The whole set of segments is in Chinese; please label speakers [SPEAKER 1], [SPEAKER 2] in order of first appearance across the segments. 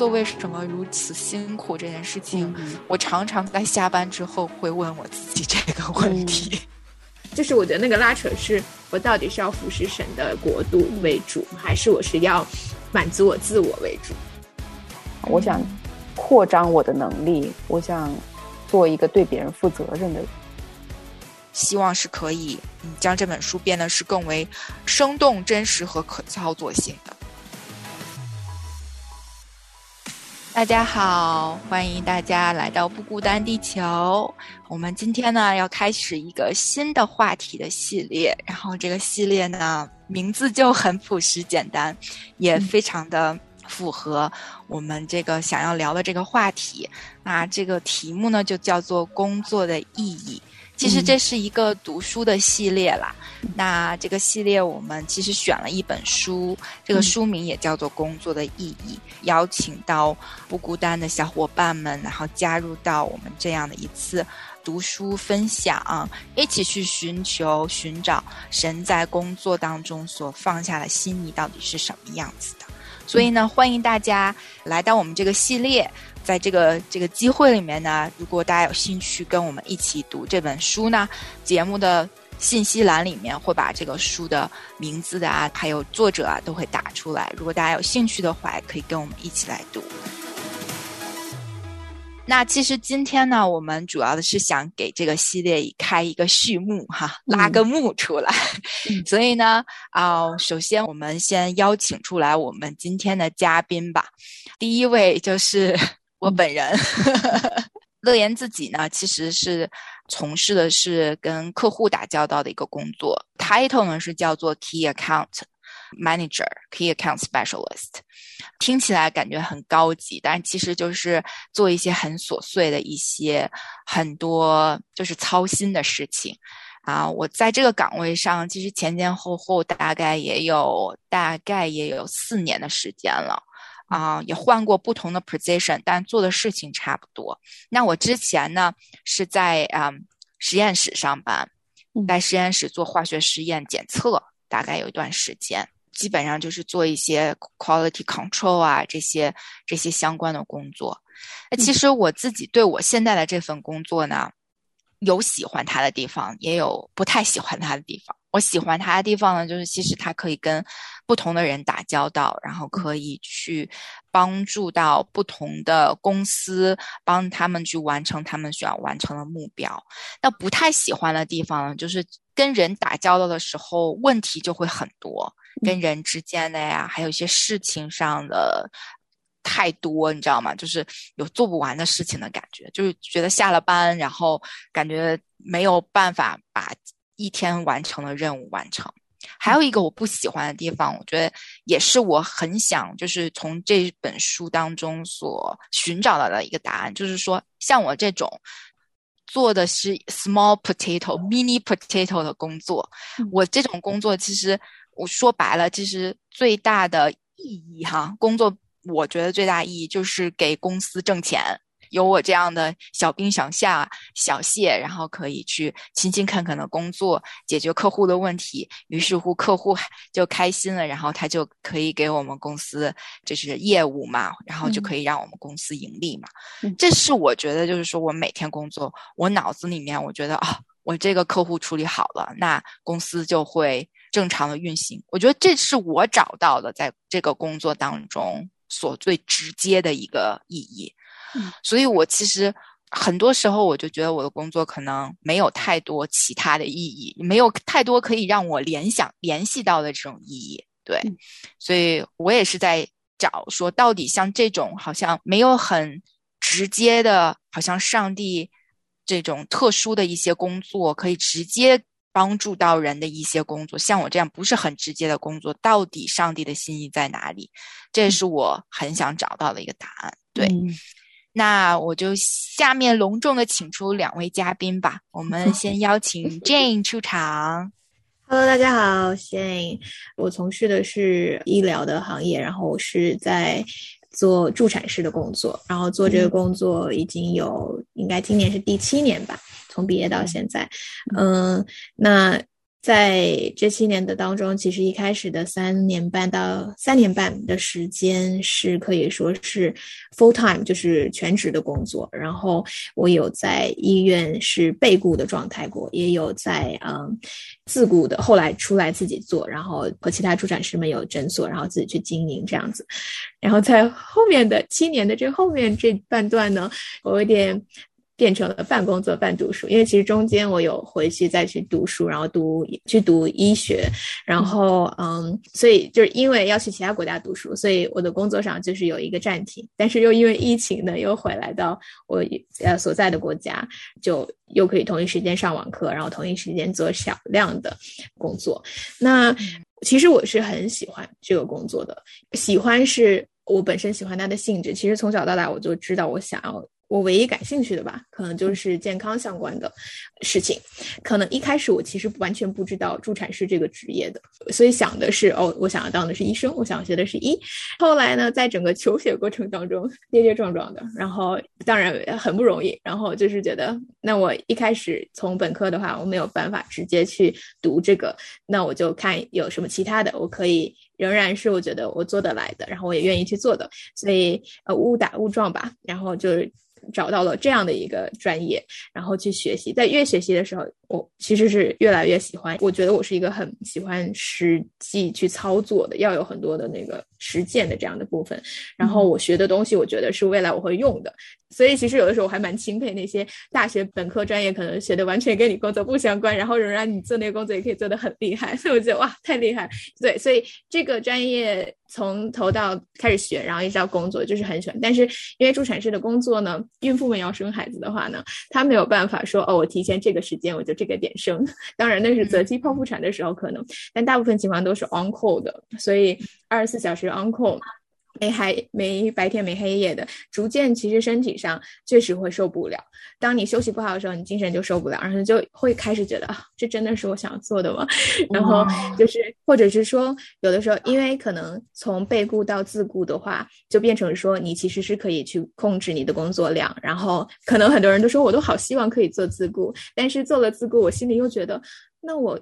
[SPEAKER 1] 作为什么如此辛苦这件事情，我常常在下班之后会问我自己这个问题。
[SPEAKER 2] 就是我觉得那个拉扯是，我到底是要服侍神的国度为主，还是我是要满足我自我为主？
[SPEAKER 3] 我想扩张我的能力，我想做一个对别人负责任的人。
[SPEAKER 1] 希望是可以，嗯，将这本书变得是更为生动、真实和可操作性的。大家好，欢迎大家来到不孤单地球。我们今天呢要开始一个新的话题的系列，然后这个系列呢名字就很朴实简单，也非常的符合我们这个想要聊的这个话题。那这个题目呢就叫做工作的意义。其实这是一个读书的系列啦。那这个系列我们其实选了一本书，这个书名也叫做《工作的意义》，邀请到不孤单的小伙伴们，然后加入到我们这样的一次读书分享，一起去寻求、寻找神在工作当中所放下的心意到底是什么样子的。所以呢，欢迎大家来到我们这个系列。在这个这个机会里面呢，如果大家有兴趣跟我们一起读这本书呢，节目的信息栏里面会把这个书的名字的啊，还有作者啊都会打出来。如果大家有兴趣的话，也可以跟我们一起来读。那其实今天呢，我们主要的是想给这个系列开一个序幕哈，拉个幕出来。所以呢，啊，首先我们先邀请出来我们今天的嘉宾吧。第一位就是。我本人，乐言自己呢，其实是从事的是跟客户打交道的一个工作，title 呢是叫做 Key Account Manager，Key Account Specialist，听起来感觉很高级，但其实就是做一些很琐碎的一些很多就是操心的事情啊。我在这个岗位上，其实前前后后大概也有大概也有四年的时间了。啊，也换过不同的 position，但做的事情差不多。那我之前呢是在啊实验室上班，在实验室做化学实验检测，大概有一段时间，基本上就是做一些 quality control 啊这些这些相关的工作。那其实我自己对我现在的这份工作呢，有喜欢它的地方，也有不太喜欢它的地方。我喜欢他的地方呢，就是其实他可以跟不同的人打交道，然后可以去帮助到不同的公司，帮他们去完成他们需要完成的目标。那不太喜欢的地方呢，就是跟人打交道的时候问题就会很多，跟人之间的呀，还有一些事情上的太多，你知道吗？就是有做不完的事情的感觉，就是觉得下了班，然后感觉没有办法把。一天完成的任务完成，还有一个我不喜欢的地方，我觉得也是我很想就是从这本书当中所寻找到的一个答案，就是说像我这种做的是 small potato、mini potato 的工作，我这种工作其实我说白了，其实最大的意义哈，工作我觉得最大意义就是给公司挣钱。有我这样的小兵小夏小谢，然后可以去勤勤恳恳的工作，解决客户的问题。于是乎，客户 就开心了，然后他就可以给我们公司就是业务嘛，然后就可以让我们公司盈利嘛。这是我觉得，就是说我每天工作，我脑子里面我觉得啊，我这个客户处理好了，那公司就会正常的运行。我觉得这是我找到的在这个工作当中所最直接的一个意义。所以，我其实很多时候我就觉得我的工作可能没有太多其他的意义，没有太多可以让我联想、联系到的这种意义。对，所以我也是在找说，到底像这种好像没有很直接的，好像上帝这种特殊的一些工作，可以直接帮助到人的一些工作，像我这样不是很直接的工作，到底上帝的心意在哪里？这也是我很想找到的一个答案。对。那我就下面隆重的请出两位嘉宾吧。我们先邀请 Jane 出场。
[SPEAKER 2] Hello，大家好，Jane。我从事的是医疗的行业，然后我是在做助产师的工作，然后做这个工作已经有应该今年是第七年吧，从毕业到现在。嗯，那在这七年的当中，其实一开始的三年半到三年半的时间是可以说是 full time，就是全职的工作。然后我有在医院是被雇的状态过，也有在嗯自雇的，后来出来自己做，然后和其他助产师们有诊所，然后自己去经营这样子。然后在后面的七年的这后面这半段呢，我有点。变成了半工作半读书，因为其实中间我有回去再去读书，然后读去读医学，然后嗯，所以就是因为要去其他国家读书，所以我的工作上就是有一个暂停，但是又因为疫情呢，又回来到我呃所在的国家，就又可以同一时间上网课，然后同一时间做少量的工作。那其实我是很喜欢这个工作的，喜欢是我本身喜欢它的性质。其实从小到大我就知道我想要。我唯一感兴趣的吧，可能就是健康相关的事情。可能一开始我其实完全不知道助产师这个职业的，所以想的是哦，我想要当的是医生，我想学的是医。后来呢，在整个求学过程当中跌跌撞撞的，然后当然很不容易。然后就是觉得，那我一开始从本科的话，我没有办法直接去读这个，那我就看有什么其他的，我可以仍然是我觉得我做得来的，然后我也愿意去做的。所以呃，误打误撞吧，然后就是。找到了这样的一个专业，然后去学习，在越学习的时候。我其实是越来越喜欢，我觉得我是一个很喜欢实际去操作的，要有很多的那个实践的这样的部分。然后我学的东西，我觉得是未来我会用的。所以其实有的时候我还蛮钦佩那些大学本科专业可能学的完全跟你工作不相关，然后仍然你做那个工作也可以做得很厉害。所以我觉得哇，太厉害！对，所以这个专业从头到开始学，然后一直到工作，就是很喜欢。但是因为助产士的工作呢，孕妇们要生孩子的话呢，她没有办法说哦，我提前这个时间我就。这个点生，当然那是择期剖腹产的时候可能，但大部分情况都是 on call 的，所以二十四小时 on call，没还没白天没黑夜的，逐渐其实身体上确实会受不了。当你休息不好的时候，你精神就受不了，然后就会开始觉得啊，这真的是我想要做的吗？然后就是或者是说，有的时候因为可能从被雇到自雇的话，就变成说你其实是可以去控制你的工作量，然后可能很多人都说我都好希望可以做自雇，但是做了自雇，我心里又觉得那我。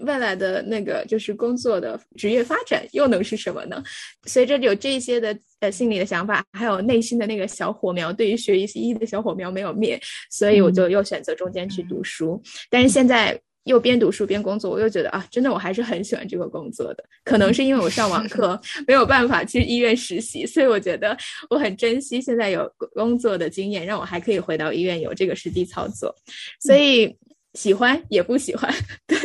[SPEAKER 2] 未来的那个就是工作的职业发展又能是什么呢？随着有这些的呃心理的想法，还有内心的那个小火苗，对于学医医的小火苗没有灭，所以我就又选择中间去读书。但是现在又边读书边工作，我又觉得啊，真的我还是很喜欢这个工作的。可能是因为我上网课没有办法去医院实习，所以我觉得我很珍惜现在有工作的经验，让我还可以回到医院有这个实际操作。所以。喜欢也不喜欢，对。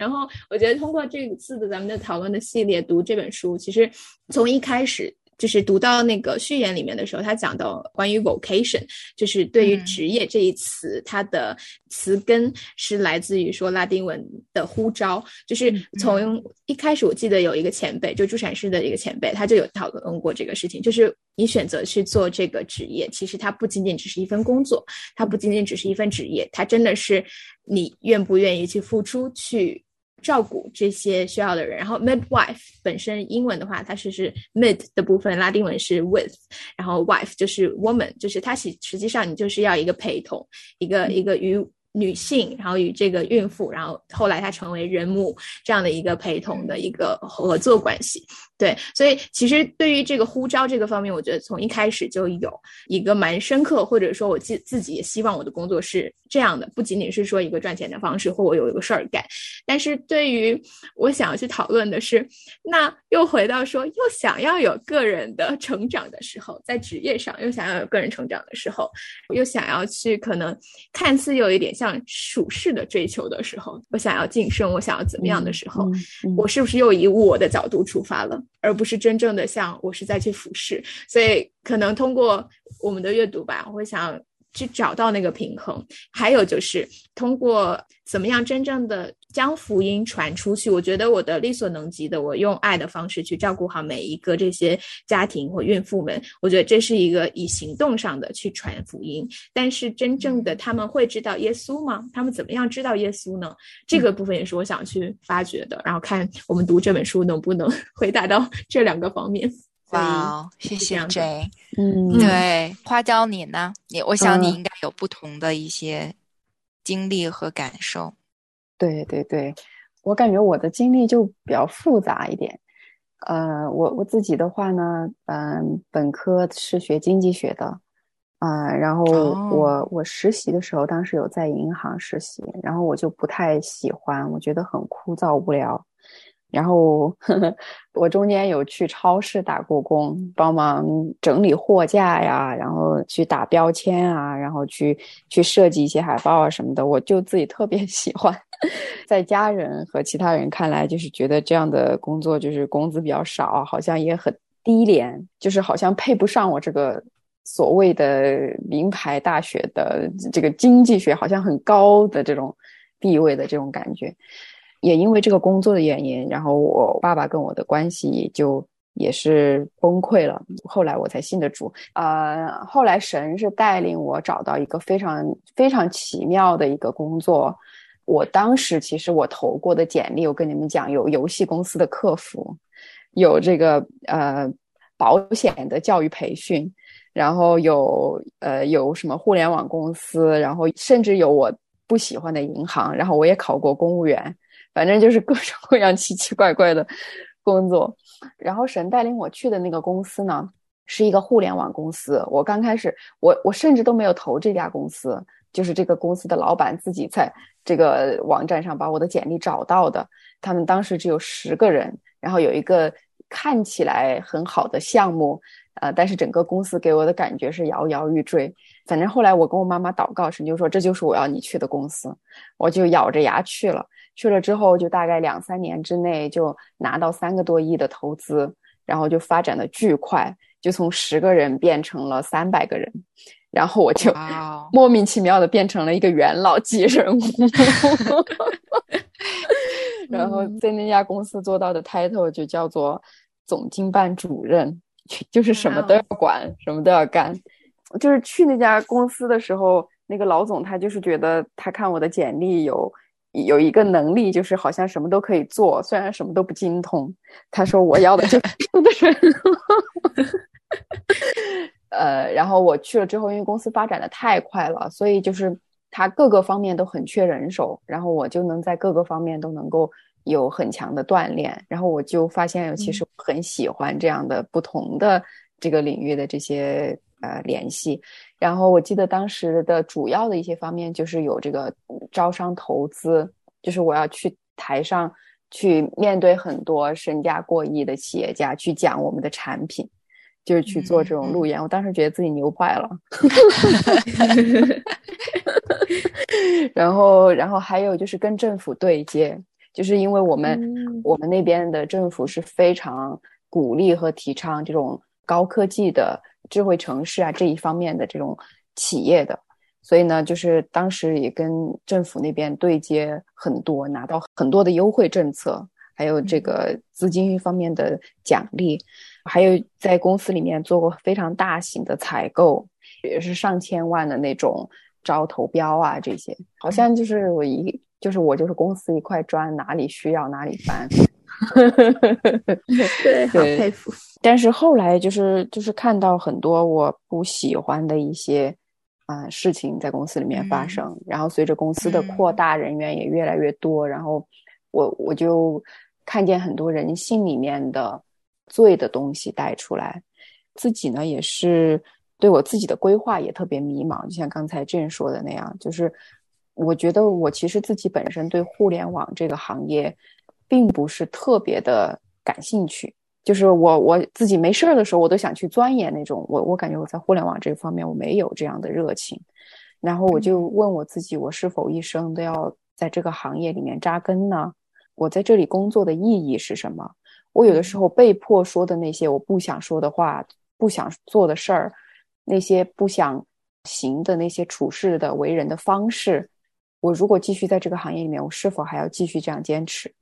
[SPEAKER 2] 然后我觉得通过这次的咱们的讨论的系列读这本书，其实从一开始就是读到那个序言里面的时候，他讲到关于 vocation，就是对于职业这一词，它的词根是来自于说拉丁文的呼召，就是从一开始我记得有一个前辈，就助产师的一个前辈，他就有讨论过这个事情，就是你选择去做这个职业，其实它不仅仅只是一份工作，它不仅仅只是一份职业，它真的是。你愿不愿意去付出去照顾这些需要的人？然后 midwife 本身英文的话，它是是 mid 的部分，拉丁文是 with，然后 wife 就是 woman，就是它实实际上你就是要一个陪同，一个一个与女性，然后与这个孕妇，然后后来她成为人母这样的一个陪同的一个合作关系。对，所以其实对于这个呼召这个方面，我觉得从一开始就有一个蛮深刻，或者说我自自己也希望我的工作是这样的，不仅仅是说一个赚钱的方式，或我有一个事儿干。但是对于我想要去讨论的是，那又回到说，又想要有个人的成长的时候，在职业上又想要有个人成长的时候，又想要去可能看似有一点像属世的追求的时候，我想要晋升，我想要怎么样的时候，我是不是又以我的角度出发了？而不是真正的像我是在去俯视，所以可能通过我们的阅读吧，我会想去找到那个平衡。还有就是通过怎么样真正的。将福音传出去，我觉得我的力所能及的，我用爱的方式去照顾好每一个这些家庭或孕妇们，我觉得这是一个以行动上的去传福音。但是真正的他们会知道耶稣吗？他们怎么样知道耶稣呢？这个部分也是我想去发掘的。然后看我们读这本书能不能 回答到这两个方面。
[SPEAKER 1] 哇，谢谢 J。嗯，对，花椒你呢？你我想你应该有不同的一些经历和感受。
[SPEAKER 3] 对对对，我感觉我的经历就比较复杂一点。呃，我我自己的话呢，嗯，本科是学经济学的，啊，然后我我实习的时候，当时有在银行实习，然后我就不太喜欢，我觉得很枯燥无聊。然后呵呵 我中间有去超市打过工，帮忙整理货架呀，然后去打标签啊，然后去去设计一些海报啊什么的，我就自己特别 喜欢。在家人和其他人看来，就是觉得这样的工作就是工资比较少，好像也很低廉，就是好像配不上我这个所谓的名牌大学的这个经济学，好像很高的这种地位的这种感觉。也因为这个工作的原因，然后我爸爸跟我的关系就也是崩溃了。后来我才信得主。呃，后来神是带领我找到一个非常非常奇妙的一个工作。我当时其实我投过的简历，我跟你们讲，有游戏公司的客服，有这个呃保险的教育培训，然后有呃有什么互联网公司，然后甚至有我不喜欢的银行，然后我也考过公务员。反正就是各种各样奇奇怪怪的工作，然后神带领我去的那个公司呢，是一个互联网公司。我刚开始，我我甚至都没有投这家公司，就是这个公司的老板自己在这个网站上把我的简历找到的。他们当时只有十个人，然后有一个看起来很好的项目，呃，但是整个公司给我的感觉是摇摇欲坠。反正后来我跟我妈妈祷告，神就说这就是我要你去的公司，我就咬着牙去了。去了之后，就大概两三年之内就拿到三个多亿的投资，然后就发展的巨快，就从十个人变成了三百个人，然后我就莫名其妙的变成了一个元老级人物，然后在那家公司做到的 title 就叫做总经办主任，就是什么都要管，什么都要干。就是去那家公司的时候，那个老总他就是觉得他看我的简历有。有一个能力，就是好像什么都可以做，虽然什么都不精通。他说我要的就是人。呃，然后我去了之后，因为公司发展的太快了，所以就是他各个方面都很缺人手，然后我就能在各个方面都能够有很强的锻炼。然后我就发现，其实很喜欢这样的不同的这个领域的这些呃联系。然后我记得当时的主要的一些方面就是有这个招商投资，就是我要去台上去面对很多身价过亿的企业家去讲我们的产品，就是去做这种路演。我当时觉得自己牛坏了。然后，然后还有就是跟政府对接，就是因为我们我们那边的政府是非常鼓励和提倡这种高科技的。智慧城市啊这一方面的这种企业的，所以呢，就是当时也跟政府那边对接很多，拿到很多的优惠政策，还有这个资金方面的奖励，还有在公司里面做过非常大型的采购，也是上千万的那种招投标啊这些，好像就是我一就是我就是公司一块砖，哪里需要哪里搬。
[SPEAKER 2] 对，好佩服。
[SPEAKER 3] 但是后来就是就是看到很多我不喜欢的一些啊事情在公司里面发生，然后随着公司的扩大，人员也越来越多，然后我我就看见很多人性里面的罪的东西带出来，自己呢也是对我自己的规划也特别迷茫，就像刚才郑说的那样，就是我觉得我其实自己本身对互联网这个行业。并不是特别的感兴趣，就是我我自己没事儿的时候，我都想去钻研那种。我我感觉我在互联网这方面我没有这样的热情，然后我就问我自己，我是否一生都要在这个行业里面扎根呢？我在这里工作的意义是什么？我有的时候被迫说的那些我不想说的话，不想做的事儿，那些不想行的那些处事的为人的方式，我如果继续在这个行业里面，我是否还要继续这样坚持？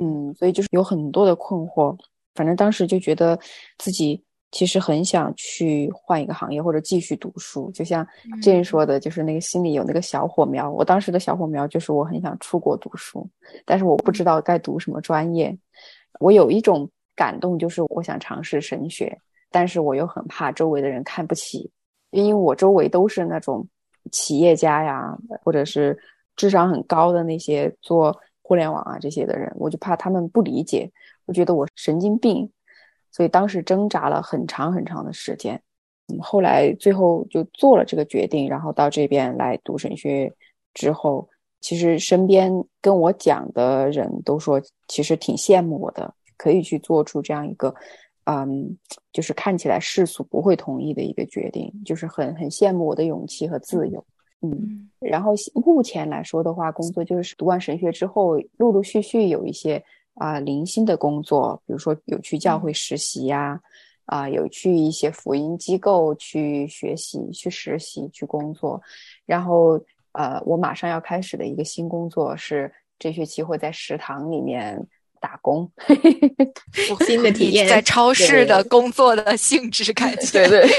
[SPEAKER 3] 嗯，所以就是有很多的困惑，反正当时就觉得自己其实很想去换一个行业或者继续读书，就像 Jane 说的，就是那个心里有那个小火苗。我当时的小火苗就是我很想出国读书，但是我不知道该读什么专业。我有一种感动，就是我想尝试神学，但是我又很怕周围的人看不起，因为我周围都是那种企业家呀，或者是智商很高的那些做。互联网啊这些的人，我就怕他们不理解，我觉得我神经病，所以当时挣扎了很长很长的时间。嗯，后来最后就做了这个决定，然后到这边来读神学之后，其实身边跟我讲的人都说，其实挺羡慕我的，可以去做出这样一个，嗯，就是看起来世俗不会同意的一个决定，就是很很羡慕我的勇气和自由。嗯，然后目前来说的话，工作就是读完神学之后，陆陆续续有一些啊零星的工作，比如说有去教会实习呀。啊，有去一些福音机构去学习、去实习、去工作，然后呃，我马上要开始的一个新工作是这学期会在食堂里面打工，
[SPEAKER 2] 新的体验，
[SPEAKER 1] 在超市的工作的性质感觉，
[SPEAKER 3] 对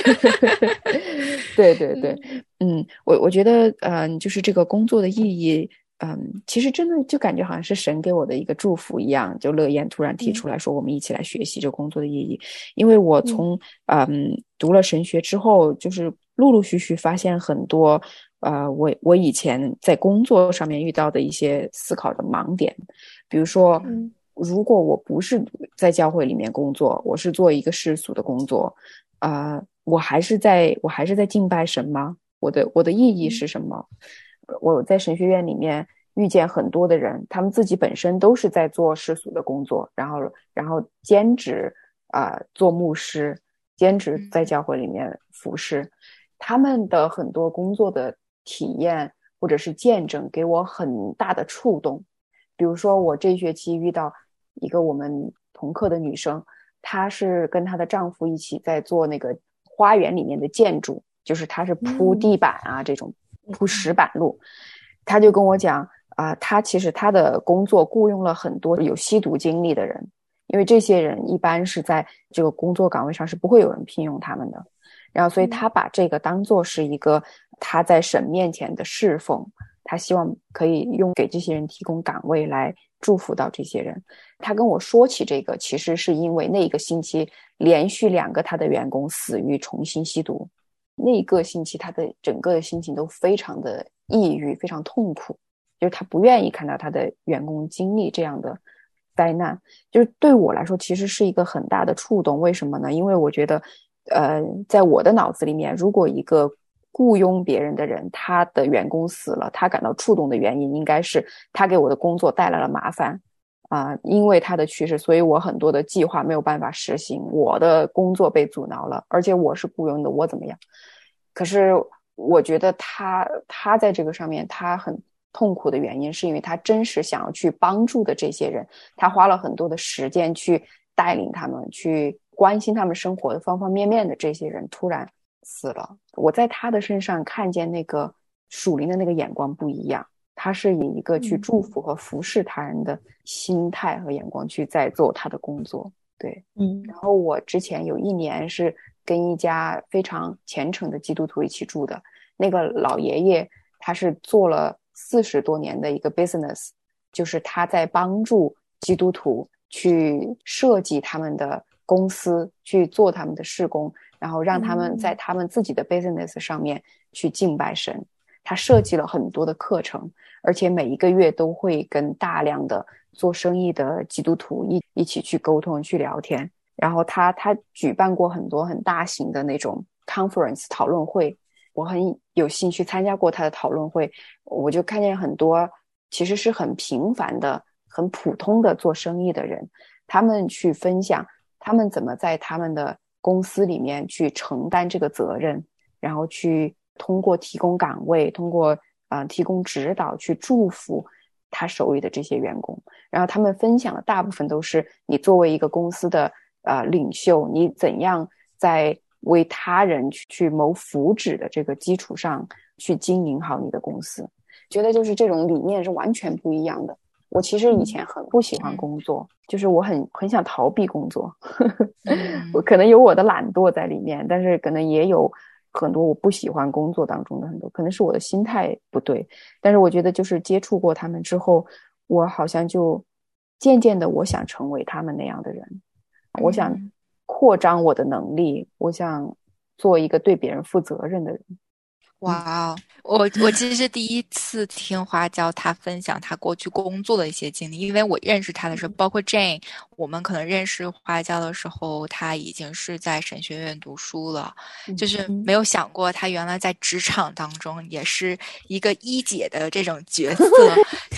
[SPEAKER 3] 对，对对对，嗯，我我觉得嗯，就是这个工作的意义。嗯，其实真的就感觉好像是神给我的一个祝福一样。就乐言突然提出来说，我们一起来学习这工作的意义。因为我从嗯读了神学之后，就是陆陆续续发现很多呃，我我以前在工作上面遇到的一些思考的盲点。比如说，如果我不是在教会里面工作，我是做一个世俗的工作，啊，我还是在我还是在敬拜神吗？我的我的意义是什么？我在神学院里面遇见很多的人，他们自己本身都是在做世俗的工作，然后然后兼职啊做牧师，兼职在教会里面服侍。他们的很多工作的体验或者是见证，给我很大的触动。比如说，我这学期遇到一个我们同课的女生，她是跟她的丈夫一起在做那个花园里面的建筑，就是她是铺地板啊这种。铺石板路，他就跟我讲啊，他其实他的工作雇佣了很多有吸毒经历的人，因为这些人一般是在这个工作岗位上是不会有人聘用他们的，然后所以他把这个当做是一个他在神面前的侍奉，他希望可以用给这些人提供岗位来祝福到这些人。他跟我说起这个，其实是因为那一个星期连续两个他的员工死于重新吸毒。那一个星期，他的整个的心情都非常的抑郁，非常痛苦，就是他不愿意看到他的员工经历这样的灾难。就是对我来说，其实是一个很大的触动。为什么呢？因为我觉得，呃，在我的脑子里面，如果一个雇佣别人的人，他的员工死了，他感到触动的原因，应该是他给我的工作带来了麻烦。啊，因为他的去世，所以我很多的计划没有办法实行，我的工作被阻挠了，而且我是雇佣的，我怎么样？可是我觉得他他在这个上面他很痛苦的原因，是因为他真实想要去帮助的这些人，他花了很多的时间去带领他们，去关心他们生活的方方面面的这些人突然死了，我在他的身上看见那个属灵的那个眼光不一样。他是以一个去祝福和服侍他人的心态和眼光去在做他的工作，对，
[SPEAKER 2] 嗯。
[SPEAKER 3] 然后我之前有一年是跟一家非常虔诚的基督徒一起住的，那个老爷爷他是做了四十多年的一个 business，就是他在帮助基督徒去设计他们的公司，去做他们的事工，然后让他们在他们自己的 business 上面去敬拜神。他设计了很多的课程，而且每一个月都会跟大量的做生意的基督徒一一起去沟通、去聊天。然后他他举办过很多很大型的那种 conference 讨论会，我很有兴趣参加过他的讨论会。我就看见很多其实是很平凡的、很普通的做生意的人，他们去分享他们怎么在他们的公司里面去承担这个责任，然后去。通过提供岗位，通过啊提供指导，去祝福他手里的这些员工。然后他们分享的大部分都是你作为一个公司的呃领袖，你怎样在为他人去去谋福祉的这个基础上去经营好你的公司。觉得就是这种理念是完全不一样的。我其实以前很不喜欢工作，就是我很很想逃避工作，我可能有我的懒惰在里面，但是可能也有。很多我不喜欢工作当中的很多，可能是我的心态不对。但是我觉得，就是接触过他们之后，我好像就渐渐的，我想成为他们那样的人。我想扩张我的能力，我想做一个对别人负责任的人。
[SPEAKER 1] 哇哦，我我其实是第一次听花椒他分享他过去工作的一些经历，因为我认识他的时候，包括 Jane，我们可能认识花椒的时候，他已经是在神学院读书了，就是没有想过他原来在职场当中也是一个一姐的这种角色，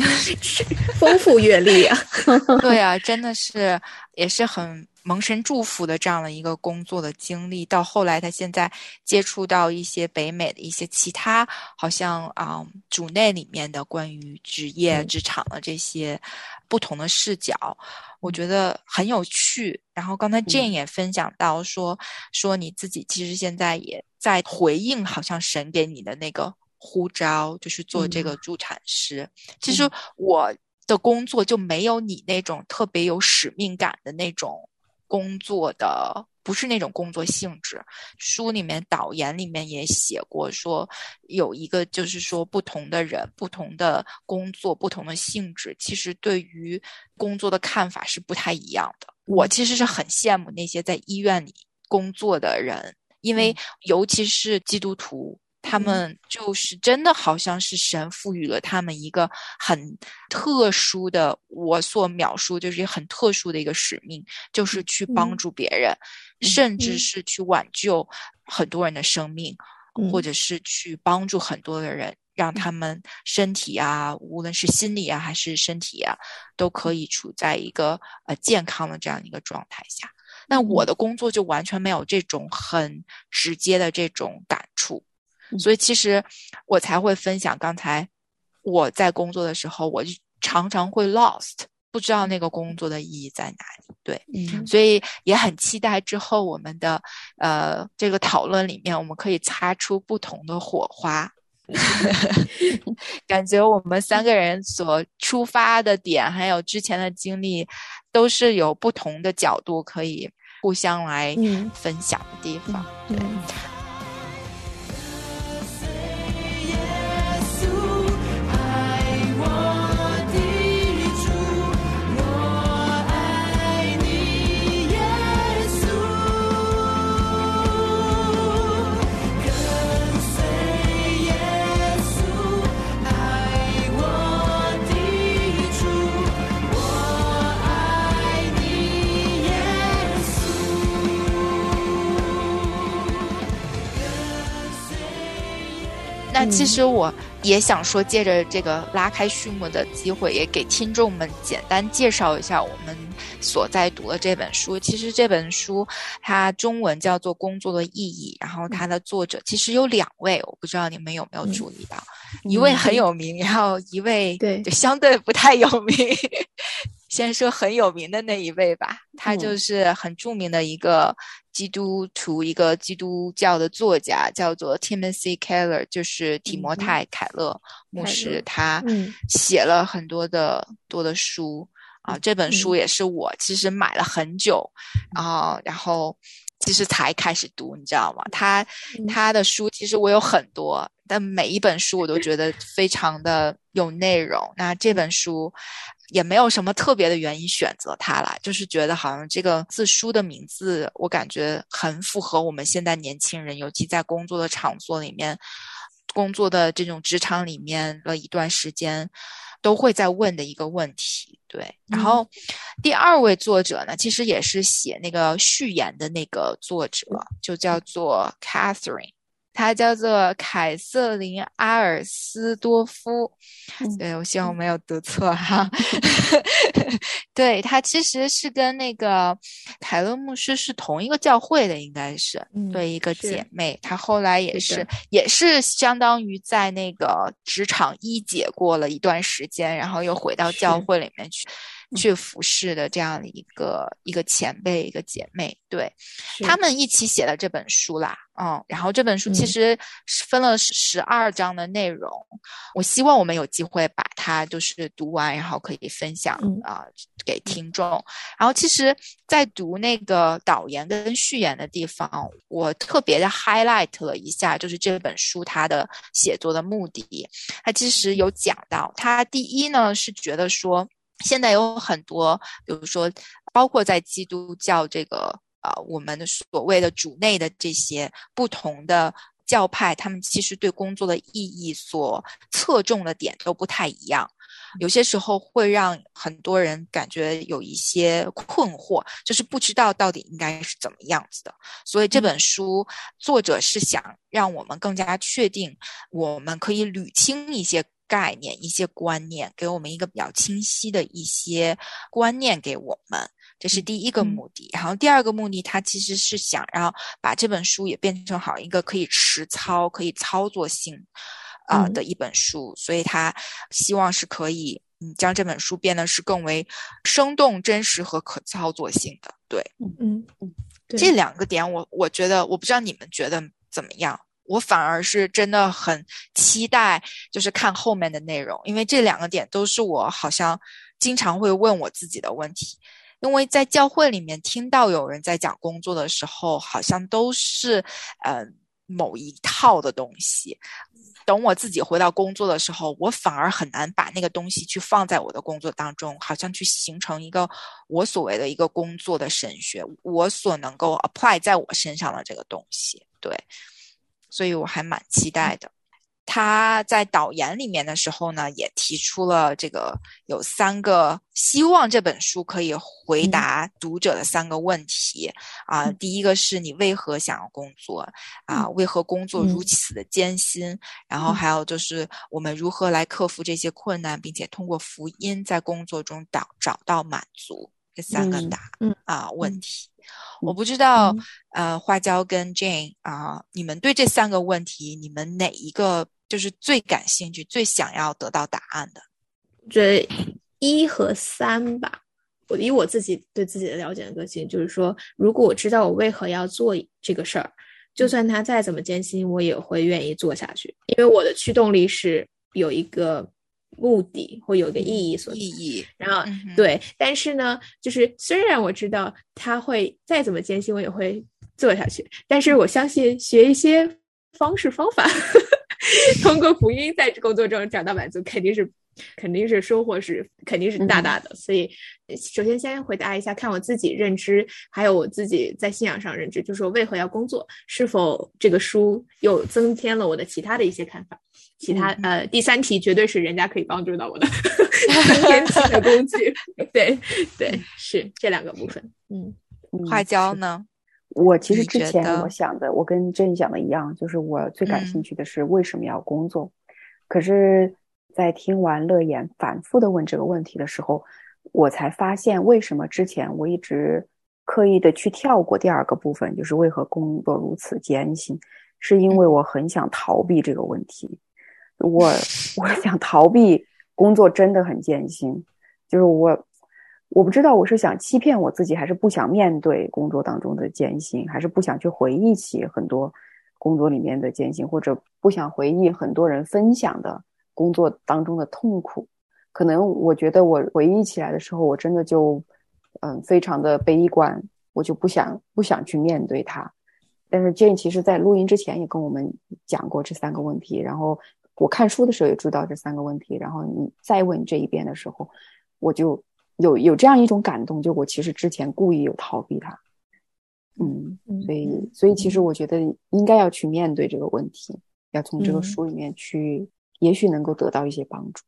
[SPEAKER 2] 丰富阅历啊，
[SPEAKER 1] 对啊，真的是也是很。蒙神祝福的这样的一个工作的经历，到后来他现在接触到一些北美的一些其他，好像啊主内里面的关于职业职场的这些不同的视角，我觉得很有趣。然后刚才 Jane 也分享到说，说你自己其实现在也在回应，好像神给你的那个呼召，就是做这个助产师。其实我的工作就没有你那种特别有使命感的那种。工作的不是那种工作性质，书里面导言里面也写过，说有一个就是说不同的人、不同的工作、不同的性质，其实对于工作的看法是不太一样的。我其实是很羡慕那些在医院里工作的人，因为尤其是基督徒。他们就是真的，好像是神赋予了他们一个很特殊的，我所描述就是很特殊的一个使命，就是去帮助别人，甚至是去挽救很多人的生命，或者是去帮助很多的人，让他们身体啊，无论是心理啊还是身体啊，都可以处在一个呃健康的这样一个状态下。那我的工作就完全没有这种很直接的这种感触。所以其实我才会分享，刚才我在工作的时候，我就常常会 lost，不知道那个工作的意义在哪里。对，嗯，所以也很期待之后我们的呃这个讨论里面，我们可以擦出不同的火花。感觉我们三个人所出发的点，还有之前的经历，都是有不同的角度可以互相来分享的地方。对。那其实我也想说，借着这个拉开序幕的机会，也给听众们简单介绍一下我们所在读的这本书。其实这本书它中文叫做《工作的意义》，然后它的作者其实有两位，我不知道你们有没有注意到，一位很有名，然后一位
[SPEAKER 2] 对。
[SPEAKER 1] 就相对不太有名。先说很有名的那一位吧，他就是很著名的一个基督徒，一个基督教的作家，叫做 Timothy Keller，就是提摩太·凯勒牧师。他写了很多的多的书啊，这本书也是我其实买了很久，然后然后其实才开始读，你知道吗？他他的书其实我有很多，但每一本书我都觉得非常的有内容。那这本书。也没有什么特别的原因选择它了，就是觉得好像这个自书的名字，我感觉很符合我们现在年轻人，尤其在工作的场所里面，工作的这种职场里面了一段时间，都会在问的一个问题。对，然后第二位作者呢，其实也是写那个序言的那个作者，就叫做 Catherine。他叫做凯瑟琳·阿尔斯多夫，对我希望我没有读错哈。对他其实是跟那个凯勒牧师是同一个教会的，应该是对一个姐妹。她后来也是也是相当于在那个职场一姐过了一段时间，然后又回到教会里面去。去服侍的这样的一个一个前辈一个姐妹，对。他们一起写了这本书啦，嗯，然后这本书其实分了十二章的内容，我希望我们有机会把它就是读完，然后可以分享啊给听众。然后其实，在读那个导言跟序言的地方，我特别的 highlight 了一下，就是这本书它的写作的目的，它其实有讲到，它第一呢是觉得说。现在有很多，比如说，包括在基督教这个呃，我们的所谓的主内的这些不同的教派，他们其实对工作的意义所侧重的点都不太一样。有些时候会让很多人感觉有一些困惑，就是不知道到底应该是怎么样子的。所以这本书作者是想让我们更加确定，我们可以捋清一些概念、一些观念，给我们一个比较清晰的一些观念给我们。这是第一个目的。然后第二个目的，他其实是想要把这本书也变成好一个可以实操、可以操作性。啊的一本书，所以他希望是可以嗯将这本书变得是更为生动、真实和可操作性的。对，
[SPEAKER 2] 嗯嗯，
[SPEAKER 1] 这两个点我我觉得我不知道你们觉得怎么样，我反而是真的很期待，就是看后面的内容，因为这两个点都是我好像经常会问我自己的问题，因为在教会里面听到有人在讲工作的时候，好像都是嗯某一套的东西。等我自己回到工作的时候，我反而很难把那个东西去放在我的工作当中，好像去形成一个我所谓的一个工作的神学，我所能够 apply 在我身上的这个东西。对，所以我还蛮期待的。他在导言里面的时候呢，也提出了这个有三个希望这本书可以回答读者的三个问题啊。第一个是你为何想要工作啊？为何工作如此的艰辛？然后还有就是我们如何来克服这些困难，并且通过福音在工作中找找到满足？这三个答啊问题。我不知道，呃，花椒跟 Jane 啊，你们对这三个问题，你们哪一个就是最感兴趣、最想要得到答案的？
[SPEAKER 2] 这一和三吧。我以我自己对自己的了解的个性，就是说，如果我知道我为何要做这个事儿，就算它再怎么艰辛，我也会愿意做下去，因为我的驱动力是有一个。目的会有个意义所
[SPEAKER 1] 意义，
[SPEAKER 2] 然后对，但是呢，就是虽然我知道他会再怎么艰辛，我也会做下去，但是我相信学一些方式方法，通过福音在工作中找到满足，肯定是。肯定是收获是肯定是大大的，所以首先先回答一下，看我自己认知，还有我自己在信仰上认知，就是说为何要工作，是否这个书又增添了我的其他的一些看法。其他呃，第三题绝对是人家可以帮助到我的天启的工具。对 对，是这两个部分。嗯，
[SPEAKER 1] 花椒呢？
[SPEAKER 3] 我其实之前我想的，我跟真想的一样，就是我最感兴趣的是为什么要工作，可是。在听完乐言反复的问这个问题的时候，我才发现为什么之前我一直刻意的去跳过第二个部分，就是为何工作如此艰辛，是因为我很想逃避这个问题。我我想逃避工作真的很艰辛，就是我我不知道我是想欺骗我自己，还是不想面对工作当中的艰辛，还是不想去回忆起很多工作里面的艰辛，或者不想回忆很多人分享的。工作当中的痛苦，可能我觉得我回忆起来的时候，我真的就，嗯，非常的悲观，我就不想不想去面对它。但是 Jane 其实在录音之前也跟我们讲过这三个问题，然后我看书的时候也知道这三个问题，然后你再问这一遍的时候，我就有有这样一种感动，就我其实之前故意有逃避它，嗯，所以所以其实我觉得应该要去面对这个问题，要从这个书里面去。也许能够得到一些帮助。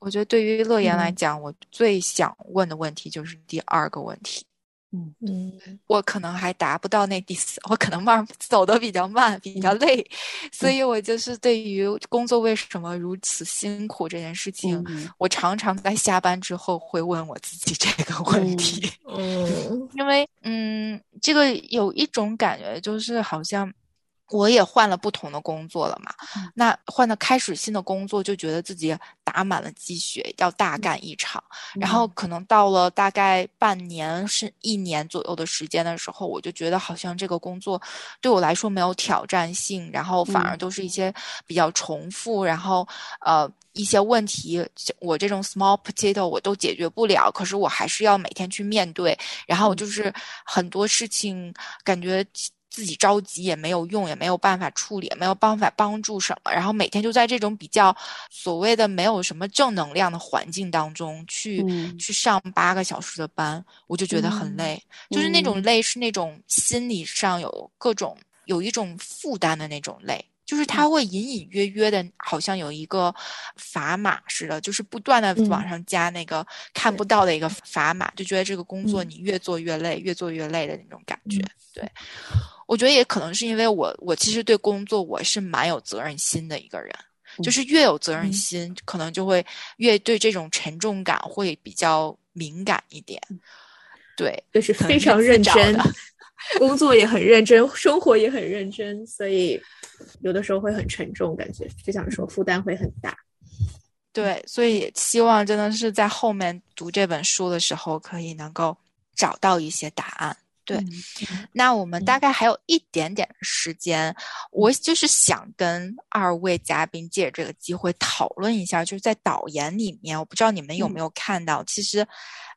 [SPEAKER 1] 我觉得对于乐言来讲，我最想问的问题就是第二个问题。
[SPEAKER 2] 嗯嗯，
[SPEAKER 1] 我可能还达不到那第四，我可能慢走的比较慢，比较累，所以我就是对于工作为什么如此辛苦这件事情，我常常在下班之后会问我自己这个问题。
[SPEAKER 2] 嗯，
[SPEAKER 1] 因为嗯，这个有一种感觉，就是好像。我也换了不同的工作了嘛，那换的开始新的工作，就觉得自己打满了鸡血，要大干一场。然后可能到了大概半年是一年左右的时间的时候，我就觉得好像这个工作对我来说没有挑战性，然后反而都是一些比较重复，然后呃一些问题，我这种 small potato 我都解决不了，可是我还是要每天去面对，然后就是很多事情感觉。自己着急也没有用，也没有办法处理，也没有办法帮助什么。然后每天就在这种比较所谓的没有什么正能量的环境当中去去上八个小时的班，我就觉得很累。就是那种累，是那种心理上有各种有一种负担的那种累。就是他会隐隐约约的，好像有一个砝码似的，就是不断的往上加那个看不到的一个砝码，就觉得这个工作你越做越累，越做越累的那种感觉。对，我觉得也可能是因为我，我其实对工作我是蛮有责任心的一个人，就是越有责任心，可能就会越对这种沉重感会比较敏感一点。对，
[SPEAKER 2] 就是非常认真。工作也很认真，生活也很认真，所以有的时候会很沉重，感觉就想说负担会很大。
[SPEAKER 1] 对，所以希望真的是在后面读这本书的时候，可以能够找到一些答案。对，那我们大概还有一点点时间，我就是想跟二位嘉宾借着这个机会讨论一下，就是在导言里面，我不知道你们有没有看到，其实，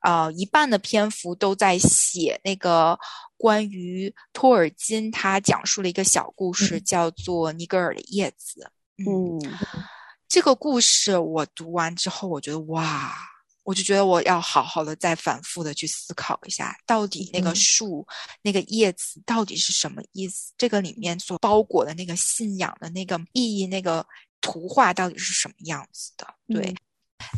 [SPEAKER 1] 呃，一半的篇幅都在写那个关于托尔金，他讲述了一个小故事，叫做《尼格尔的叶子》。嗯，这个故事我读完之后，我觉得哇。我就觉得我要好好的再反复的去思考一下，到底那个树、那个叶子到底是什么意思？这个里面所包裹的那个信仰的那个意义、那个图画到底是什么样子的？对。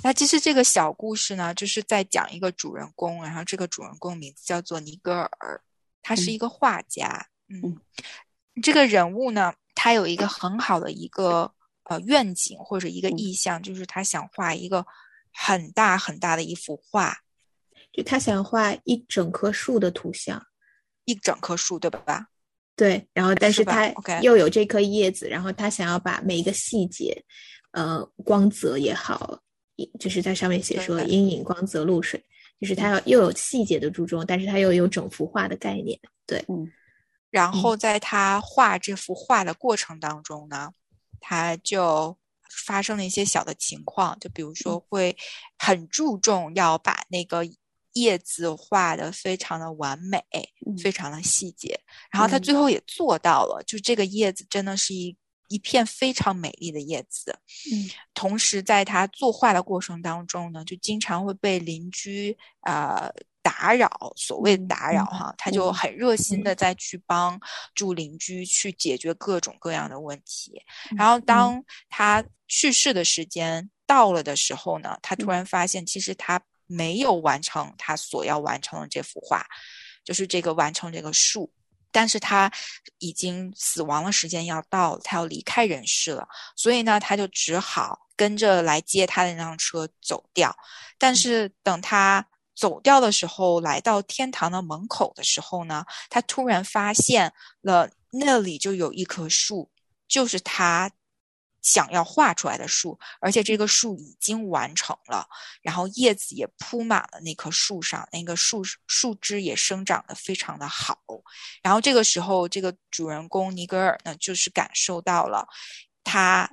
[SPEAKER 1] 那其实这个小故事呢，就是在讲一个主人公，然后这个主人公名字叫做尼格尔，他是一个画家。嗯，这个人物呢，他有一个很好的一个呃愿景或者一个意向，就是他想画一个。很大很大的一幅画，
[SPEAKER 2] 就他想画一整棵树的图像，
[SPEAKER 1] 一整棵树，对吧？
[SPEAKER 2] 对，然后但是他又有这棵叶子，然后他想要把每一个细节，呃，光泽也好，就是在上面写说阴影、光泽、露水，就是他要又有细节的注重，但是他又有整幅画的概念。对，
[SPEAKER 3] 嗯，
[SPEAKER 1] 然后在他画这幅画的过程当中呢，他就。发生了一些小的情况，就比如说会很注重要把那个叶子画的非常的完美，非常的细节。然后他最后也做到了，就这个叶子真的是一一片非常美丽的叶子。
[SPEAKER 3] 嗯，
[SPEAKER 1] 同时在他作画的过程当中呢，就经常会被邻居啊。打扰，所谓的打扰哈，他就很热心的再去帮助邻居去解决各种各样的问题。然后当他去世的时间到了的时候呢，他突然发现其实他没有完成他所要完成的这幅画，就是这个完成这个树。但是他已经死亡的时间要到了，他要离开人世了，所以呢，他就只好跟着来接他的那辆车走掉。但是等他。走掉的时候，来到天堂的门口的时候呢，他突然发现了那里就有一棵树，就是他想要画出来的树，而且这个树已经完成了，然后叶子也铺满了那棵树上，那个树树枝也生长得非常的好。然后这个时候，这个主人公尼格尔呢，就是感受到了，他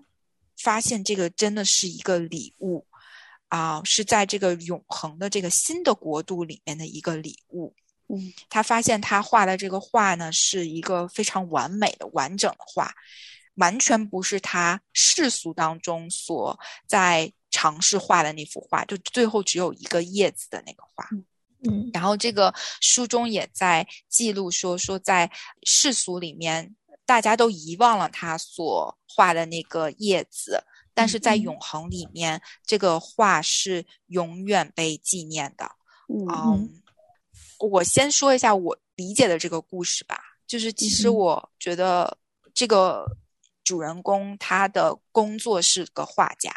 [SPEAKER 1] 发现这个真的是一个礼物。啊，是在这个永恒的这个新的国度里面的一个礼物。
[SPEAKER 3] 嗯，
[SPEAKER 1] 他发现他画的这个画呢，是一个非常完美的、完整的画，完全不是他世俗当中所在尝试画的那幅画，就最后只有一个叶子的那个画。
[SPEAKER 2] 嗯，
[SPEAKER 1] 然后这个书中也在记录说，说在世俗里面，大家都遗忘了他所画的那个叶子。但是在永恒里面，这个画是永远被纪念的。
[SPEAKER 3] 嗯，
[SPEAKER 1] 我先说一下我理解的这个故事吧。就是其实我觉得这个主人公他的工作是个画家，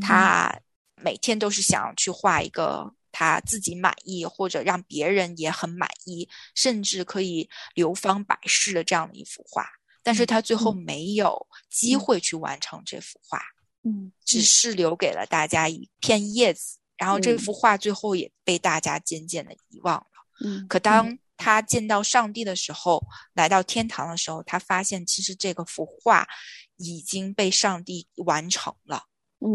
[SPEAKER 1] 他每天都是想要去画一个他自己满意或者让别人也很满意，甚至可以流芳百世的这样的一幅画。但是他最后没有机会去完成这幅画。
[SPEAKER 3] 嗯，
[SPEAKER 1] 只是留给了大家一片叶子，然后这幅画最后也被大家渐渐的遗忘了。
[SPEAKER 3] 嗯，
[SPEAKER 1] 可当他见到上帝的时候，来到天堂的时候，他发现其实这个幅画已经被上帝完成了。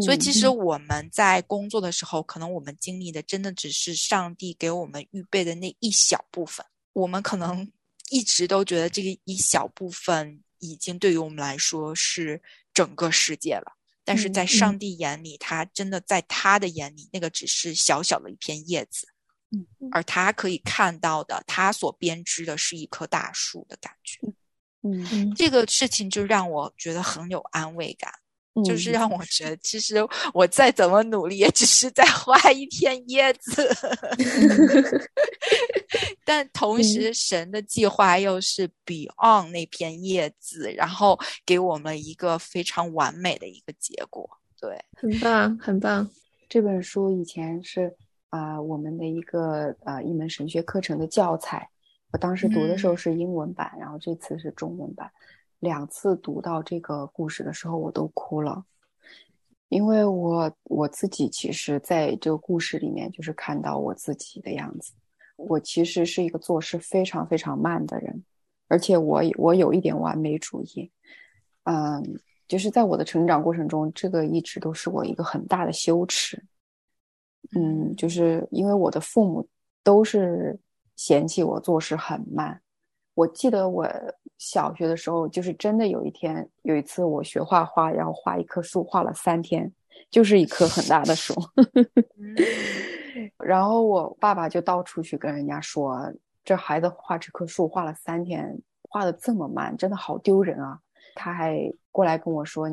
[SPEAKER 1] 所以，其实我们在工作的时候，可能我们经历的真的只是上帝给我们预备的那一小部分。我们可能一直都觉得这个一小部分已经对于我们来说是整个世界了。但是在上帝眼里，他真的在他的眼里，那个只是小小的一片叶子，
[SPEAKER 3] 嗯，
[SPEAKER 1] 而他可以看到的，他所编织的是一棵大树的感觉，
[SPEAKER 3] 嗯，
[SPEAKER 1] 这个事情就让我觉得很有安慰感。就是让我觉得，其实我再怎么努力，也只是在画一片叶子。但同时，神的计划又是 beyond 那片叶子，然后给我们一个非常完美的一个结果。对，
[SPEAKER 2] 很棒，很棒。
[SPEAKER 3] 这本书以前是啊，我们的一个呃一门神学课程的教材。我当时读的时候是英文版，然后这次是中文版。两次读到这个故事的时候，我都哭了，因为我我自己其实在这个故事里面就是看到我自己的样子。我其实是一个做事非常非常慢的人，而且我我有一点完美主义。嗯，就是在我的成长过程中，这个一直都是我一个很大的羞耻。嗯，就是因为我的父母都是嫌弃我做事很慢。我记得我小学的时候，就是真的有一天，有一次我学画画，然后画一棵树，画了三天，就是一棵很大的树。然后我爸爸就到处去跟人家说，这孩子画这棵树画了三天，画的这么慢，真的好丢人啊！他还过来跟我说，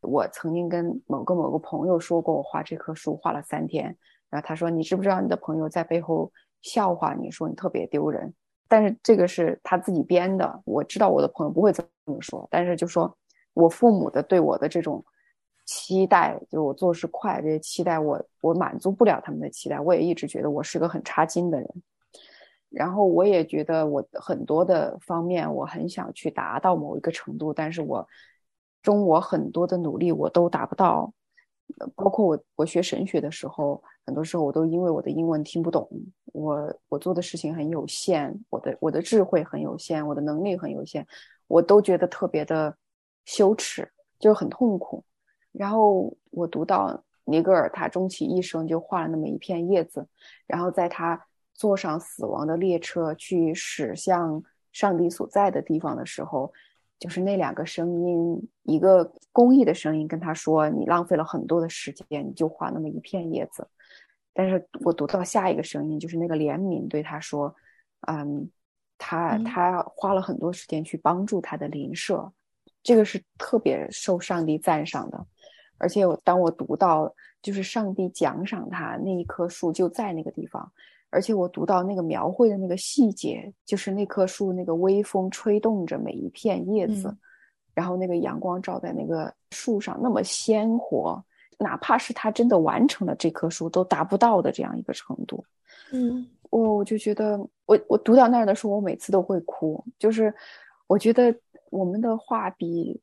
[SPEAKER 3] 我曾经跟某个某个朋友说过，我画这棵树画了三天。然后他说，你知不知道你的朋友在背后笑话你说你特别丢人？但是这个是他自己编的，我知道我的朋友不会这么说。但是就说我父母的对我的这种期待，就我做事快这些期待，我我满足不了他们的期待。我也一直觉得我是个很差劲的人，然后我也觉得我很多的方面我很想去达到某一个程度，但是我中我很多的努力我都达不到。包括我我学神学的时候，很多时候我都因为我的英文听不懂，我我做的事情很有限，我的我的智慧很有限，我的能力很有限，我都觉得特别的羞耻，就是很痛苦。然后我读到尼格尔，他终其一生就画了那么一片叶子，然后在他坐上死亡的列车去驶向上帝所在的地方的时候。就是那两个声音，一个公益的声音跟他说：“你浪费了很多的时间，你就画那么一片叶子。”但是我读到下一个声音，就是那个怜悯对他说：“嗯，他他花了很多时间去帮助他的邻舍，这个是特别受上帝赞赏的。而且我当我读到就是上帝奖赏他那一棵树就在那个地方。”而且我读到那个描绘的那个细节，就是那棵树那个微风吹动着每一片叶子，然后那个阳光照在那个树上那么鲜活，哪怕是他真的完成了这棵树都达不到的这样一个程度。
[SPEAKER 2] 嗯，
[SPEAKER 3] 我我就觉得，我我读到那儿的时候，我每次都会哭。就是我觉得我们的画笔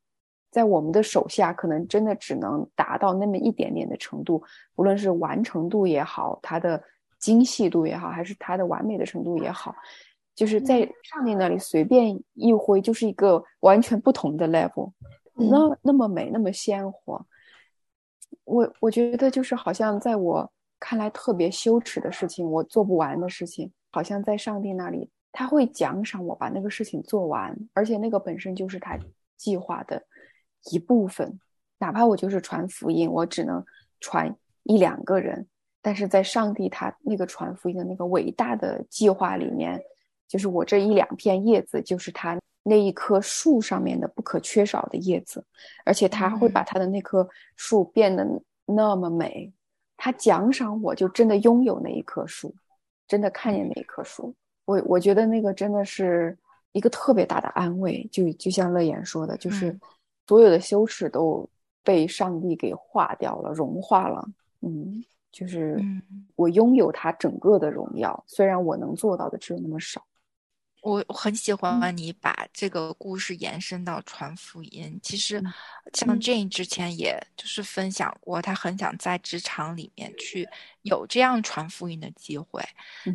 [SPEAKER 3] 在我们的手下，可能真的只能达到那么一点点的程度，无论是完成度也好，它的。精细度也好，还是它的完美的程度也好，就是在上帝那里随便一挥，就是一个完全不同的 level，那那么美，那么鲜活。我我觉得就是好像在我看来特别羞耻的事情，我做不完的事情，好像在上帝那里他会奖赏我把那个事情做完，而且那个本身就是他计划的一部分，哪怕我就是传福音，我只能传一两个人。但是在上帝他那个传福音的那个伟大的计划里面，就是我这一两片叶子，就是他那一棵树上面的不可缺少的叶子，而且他会把他的那棵树变得那么美。他奖赏我就真的拥有那一棵树，真的看见那一棵树。我我觉得那个真的是一个特别大的安慰。就就像乐言说的，就是所有的羞耻都被上帝给化掉了，融化了。嗯。就是我拥有它整个的荣耀，虽然我能做到的只有那么少。
[SPEAKER 1] 我很喜欢你把这个故事延伸到传福音。其实，像 Jane 之前也就是分享过，他很想在职场里面去有这样传福音的机会。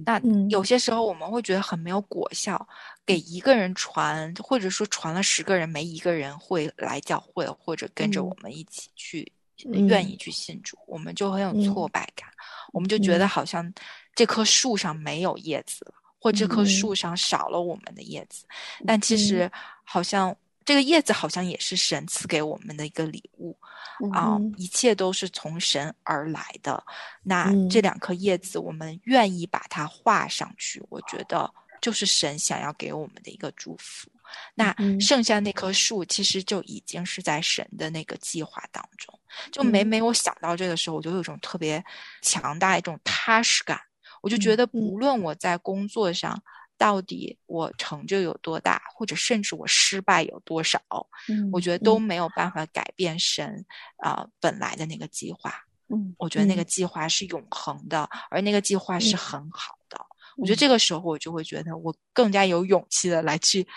[SPEAKER 1] 那有些时候我们会觉得很没有果效，给一个人传，或者说传了十个人，没一个人会来教会，或者跟着我们一起去。愿意去信主，我们就很有挫败感，我们就觉得好像这棵树上没有叶子了，或这棵树上少了我们的叶子。但其实好像这个叶子好像也是神赐给我们的一个礼物啊，一切都是从神而来的。那这两颗叶子，我们愿意把它画上去，我觉得就是神想要给我们的一个祝福。那剩下那棵树其实就已经是在神的那个计划当中。就每每我想到这个时候，我就有一种特别强大一种踏实感。我就觉得，不论我在工作上到底我成就有多大，或者甚至我失败有多少，我觉得都没有办法改变神啊本来的那个计划。
[SPEAKER 3] 嗯，
[SPEAKER 1] 我觉得那个计划是永恒的，而那个计划是很好的。我觉得这个时候我就会觉得我更加有勇气的来去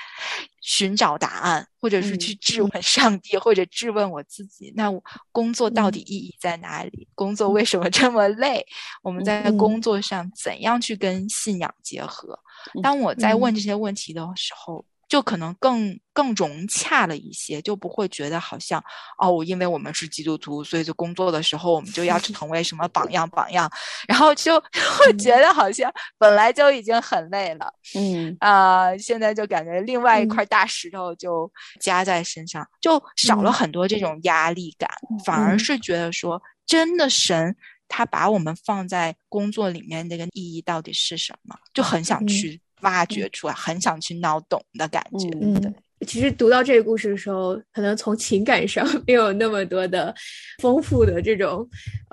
[SPEAKER 1] 寻找答案，或者是去质问上帝，或者质问我自己。那工作到底意义在哪里？工作为什么这么累？我们在工作上怎样去跟信仰结合？当我在问这些问题的时候。就可能更更融洽了一些，就不会觉得好像哦，因为我们是基督徒，所以就工作的时候我们就要成为什么榜样榜样，然后就 会觉得好像本来就已经很累了，
[SPEAKER 3] 嗯。
[SPEAKER 1] 啊，现在就感觉另外一块大石头就加在身上，就少了很多这种压力感，反而是觉得说，真的神他把我们放在工作里面那个意义到底是什么，就很想去。挖掘出来，很想去闹懂的感觉。
[SPEAKER 2] 嗯，其实读到这个故事的时候，可能从情感上没有那么多的丰富的这种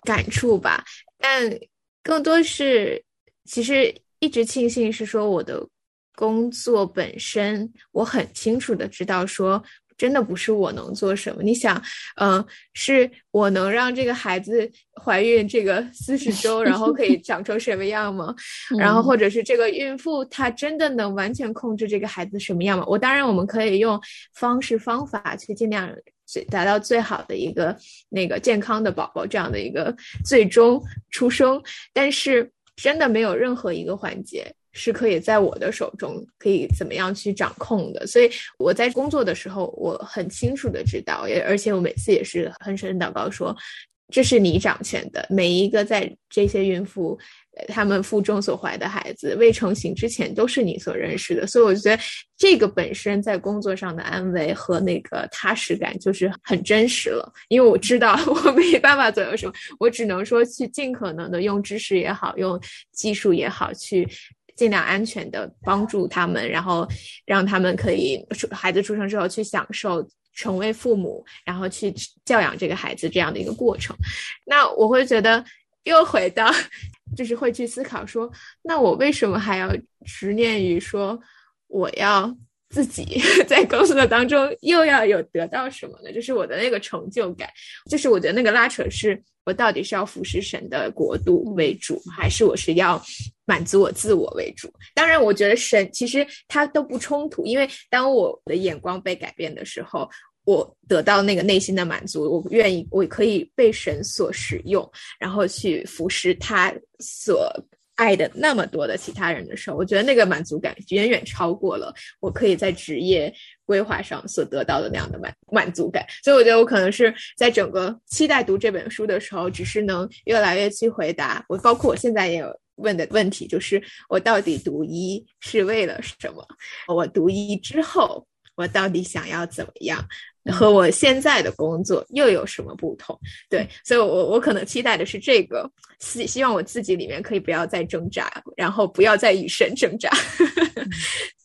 [SPEAKER 2] 感触吧，但更多是其实一直庆幸是说我的工作本身，我很清楚的知道说。真的不是我能做什么？你想，嗯，是我能让这个孩子怀孕这个四十 周，然后可以长成什么样吗？然后或者是这个孕妇她真的能完全控制这个孩子什么样吗？我当然我们可以用方式方法去尽量最达到最好的一个那个健康的宝宝这样的一个最终出生，但是真的没有任何一个环节。是可以在我的手中，可以怎么样去掌控的？所以我在工作的时候，我很清楚的知道，也而且我每次也是很深祷告说，这是你掌权的，每一个在这些孕妇。他们腹中所怀的孩子未成型之前都是你所认识的，所以我觉得这个本身在工作上的安慰和那个踏实感就是很真实了。因为我知道 我没办法左右什么，我只能说去尽可能的用知识也好，用技术也好，去尽量安全的帮助他们，然后让他们可以孩子出生之后去享受成为父母，然后去教养这个孩子这样的一个过程。那我会觉得又回到。就是会去思考说，那我为什么还要执念于说我要自己 在工作当中又要有得到什么呢？就是我的那个成就感，就是我觉得那个拉扯是我到底是要服侍神的国度为主，还是我是要满足我自我为主？当然，我觉得神其实它都不冲突，因为当我的眼光被改变的时候。我得到那个内心的满足，我愿意，我可以被神所使用，然后去服侍他所爱的那么多的其他人的时候，我觉得那个满足感远远超过了我可以在职业规划上所得到的那样的满满足感。所以我觉得我可能是在整个期待读这本书的时候，只是能越来越去回答我，包括我现在也有问的问题，就是我到底读医是为了什么？我读医之后，我到底想要怎么样？和我现在的工作又有什么不同？对，所以，我我可能期待的是这个，希希望我自己里面可以不要再挣扎，然后不要再与神挣扎。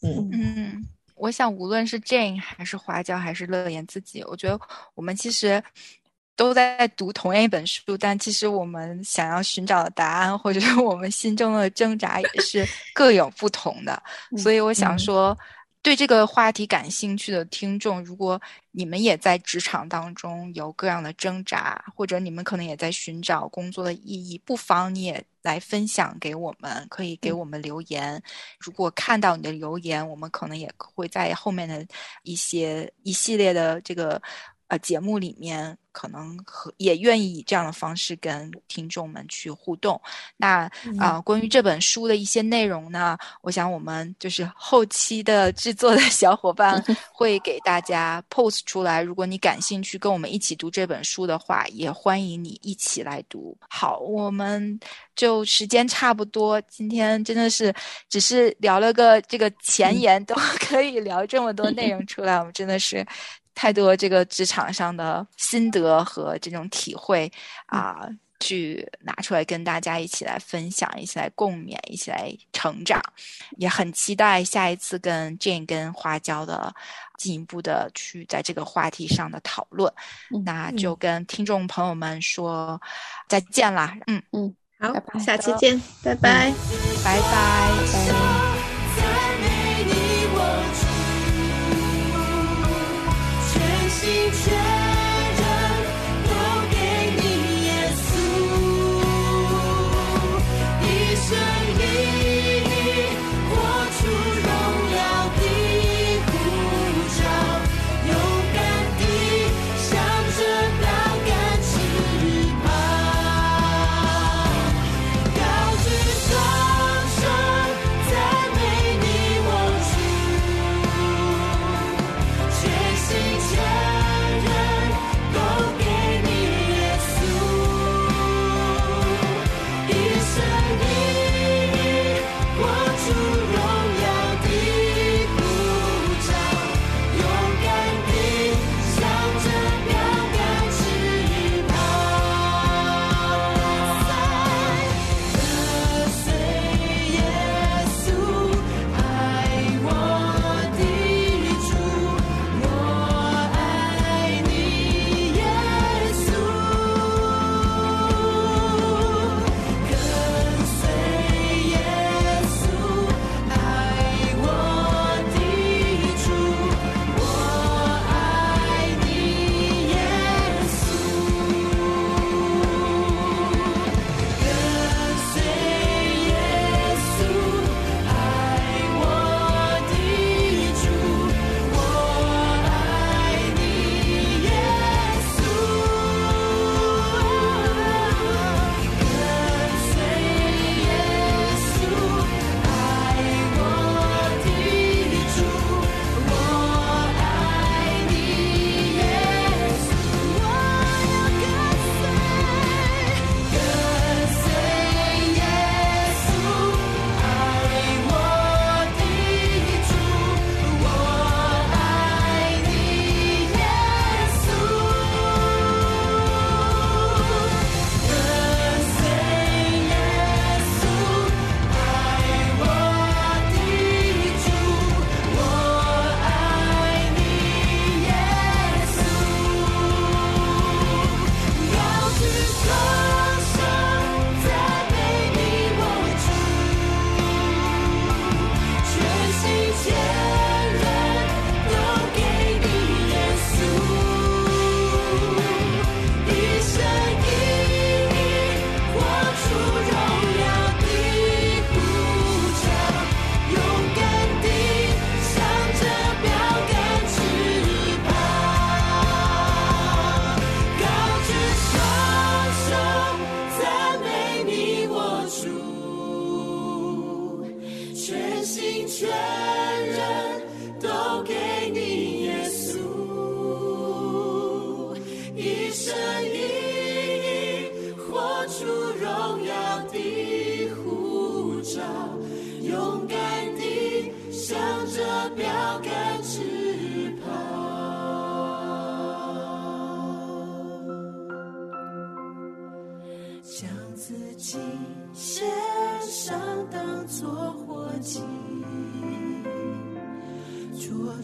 [SPEAKER 1] 嗯 嗯，我想无论是 Jane 还是花椒还是乐言自己，我觉得我们其实都在读同样一本书，但其实我们想要寻找的答案，或者是我们心中的挣扎，也是各有不同的。所以，我想说。对这个话题感兴趣的听众，如果你们也在职场当中有各样的挣扎，或者你们可能也在寻找工作的意义，不妨你也来分享给我们，可以给我们留言。如果看到你的留言，我们可能也会在后面的一些一系列的这个呃节目里面。可能和也愿意以这样的方式跟听众们去互动。那啊，关于这本书的一些内容呢，我想我们就是后期的制作的小伙伴 会给大家 post 出来。如果你感兴趣跟我们一起读这本书的话，也欢迎你一起来读。好，我们就时间差不多，今天真的是只是聊了个这个前言，都 可以聊这么多内容出来，我们真的是。太多这个职场上的心得和这种体会啊，
[SPEAKER 4] 去拿出来跟大家一起来分享，一起来共勉，一起来成长。也很期待下一次跟 Jane 跟花椒的进一步的去在这个话题上的讨论。那就跟听众朋友们说再见啦。
[SPEAKER 2] 嗯嗯，好，下期见，拜拜，
[SPEAKER 4] 拜拜。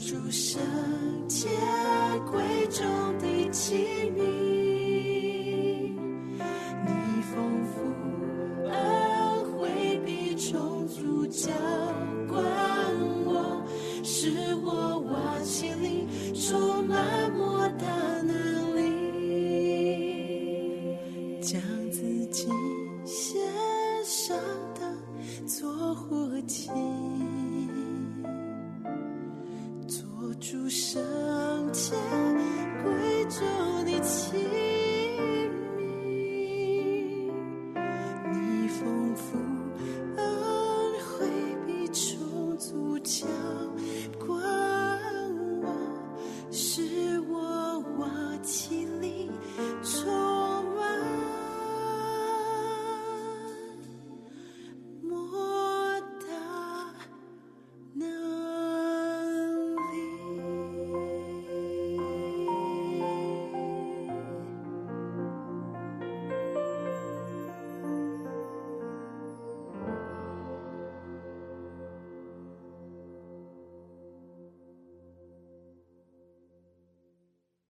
[SPEAKER 5] 主神